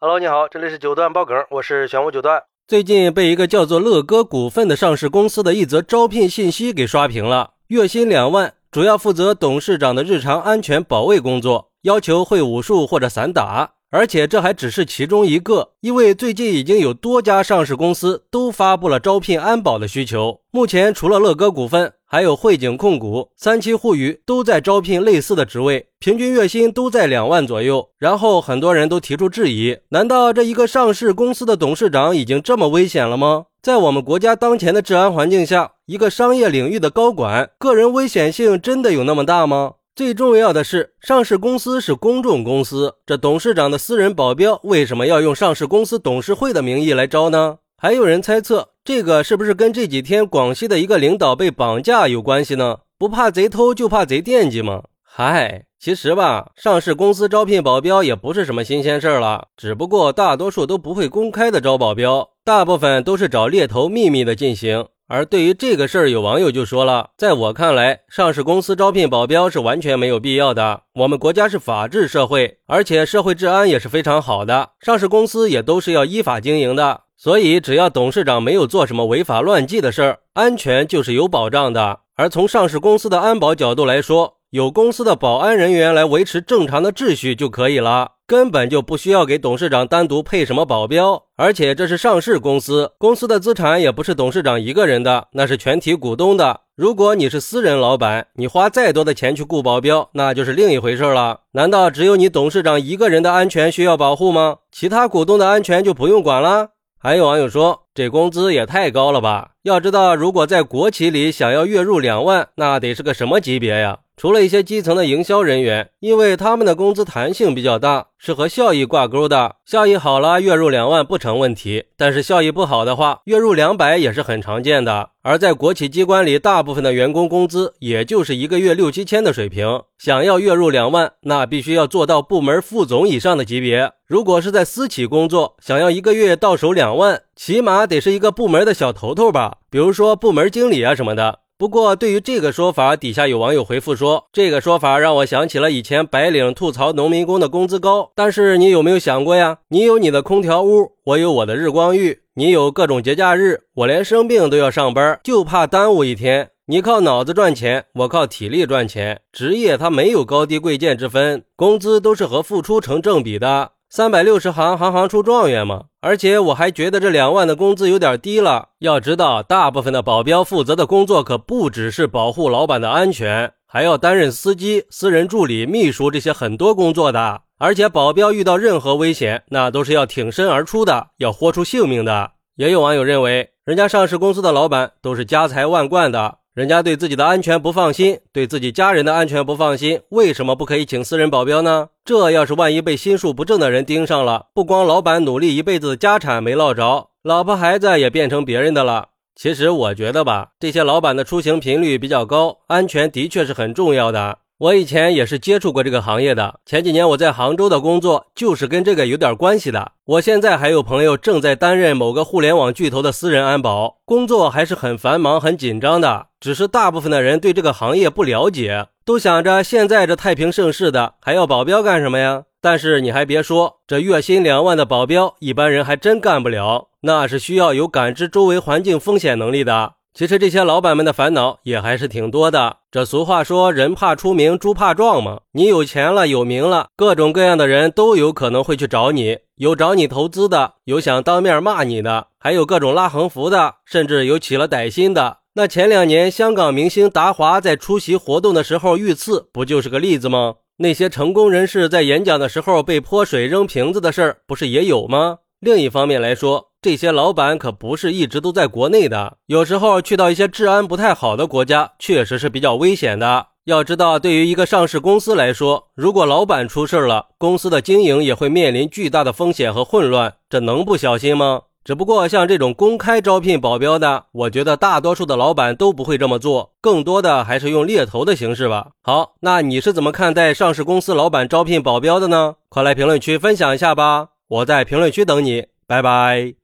Hello，你好，这里是九段爆梗，我是玄武九段。最近被一个叫做乐歌股份的上市公司的一则招聘信息给刷屏了，月薪两万，主要负责董事长的日常安全保卫工作，要求会武术或者散打。而且这还只是其中一个，因为最近已经有多家上市公司都发布了招聘安保的需求。目前除了乐歌股份，还有汇景控股、三七互娱都在招聘类似的职位，平均月薪都在两万左右。然后很多人都提出质疑：难道这一个上市公司的董事长已经这么危险了吗？在我们国家当前的治安环境下，一个商业领域的高管个人危险性真的有那么大吗？最重要的是，上市公司是公众公司，这董事长的私人保镖为什么要用上市公司董事会的名义来招呢？还有人猜测，这个是不是跟这几天广西的一个领导被绑架有关系呢？不怕贼偷，就怕贼惦记吗？嗨，其实吧，上市公司招聘保镖也不是什么新鲜事儿了，只不过大多数都不会公开的招保镖，大部分都是找猎头秘密的进行。而对于这个事儿，有网友就说了，在我看来，上市公司招聘保镖是完全没有必要的。我们国家是法治社会，而且社会治安也是非常好的，上市公司也都是要依法经营的。所以，只要董事长没有做什么违法乱纪的事儿，安全就是有保障的。而从上市公司的安保角度来说，有公司的保安人员来维持正常的秩序就可以了。根本就不需要给董事长单独配什么保镖，而且这是上市公司，公司的资产也不是董事长一个人的，那是全体股东的。如果你是私人老板，你花再多的钱去雇保镖，那就是另一回事了。难道只有你董事长一个人的安全需要保护吗？其他股东的安全就不用管了？还有网友说，这工资也太高了吧？要知道，如果在国企里想要月入两万，那得是个什么级别呀？除了一些基层的营销人员，因为他们的工资弹性比较大，是和效益挂钩的。效益好了，月入两万不成问题；但是效益不好的话，月入两百也是很常见的。而在国企机关里，大部分的员工工资也就是一个月六七千的水平。想要月入两万，那必须要做到部门副总以上的级别。如果是在私企工作，想要一个月到手两万，起码得是一个部门的小头头吧，比如说部门经理啊什么的。不过，对于这个说法，底下有网友回复说：“这个说法让我想起了以前白领吐槽农民工的工资高。但是你有没有想过呀？你有你的空调屋，我有我的日光浴，你有各种节假日，我连生病都要上班，就怕耽误一天。你靠脑子赚钱，我靠体力赚钱。职业它没有高低贵贱之分，工资都是和付出成正比的。”三百六十行，行行出状元嘛！而且我还觉得这两万的工资有点低了。要知道，大部分的保镖负责的工作可不只是保护老板的安全，还要担任司机、私人助理、秘书这些很多工作的。而且保镖遇到任何危险，那都是要挺身而出的，要豁出性命的。也有网友认为，人家上市公司的老板都是家财万贯的。人家对自己的安全不放心，对自己家人的安全不放心，为什么不可以请私人保镖呢？这要是万一被心术不正的人盯上了，不光老板努力一辈子家产没落着，老婆孩子也变成别人的了。其实我觉得吧，这些老板的出行频率比较高，安全的确是很重要的。我以前也是接触过这个行业的。前几年我在杭州的工作就是跟这个有点关系的。我现在还有朋友正在担任某个互联网巨头的私人安保，工作还是很繁忙、很紧张的。只是大部分的人对这个行业不了解，都想着现在这太平盛世的还要保镖干什么呀？但是你还别说，这月薪两万的保镖，一般人还真干不了，那是需要有感知周围环境风险能力的。其实这些老板们的烦恼也还是挺多的。这俗话说“人怕出名，猪怕壮”嘛。你有钱了，有名了，各种各样的人都有可能会去找你。有找你投资的，有想当面骂你的，还有各种拉横幅的，甚至有起了歹心的。那前两年香港明星达华在出席活动的时候遇刺，不就是个例子吗？那些成功人士在演讲的时候被泼水、扔瓶子的事儿，不是也有吗？另一方面来说，这些老板可不是一直都在国内的，有时候去到一些治安不太好的国家，确实是比较危险的。要知道，对于一个上市公司来说，如果老板出事了，公司的经营也会面临巨大的风险和混乱，这能不小心吗？只不过像这种公开招聘保镖的，我觉得大多数的老板都不会这么做，更多的还是用猎头的形式吧。好，那你是怎么看待上市公司老板招聘保镖的呢？快来评论区分享一下吧，我在评论区等你，拜拜。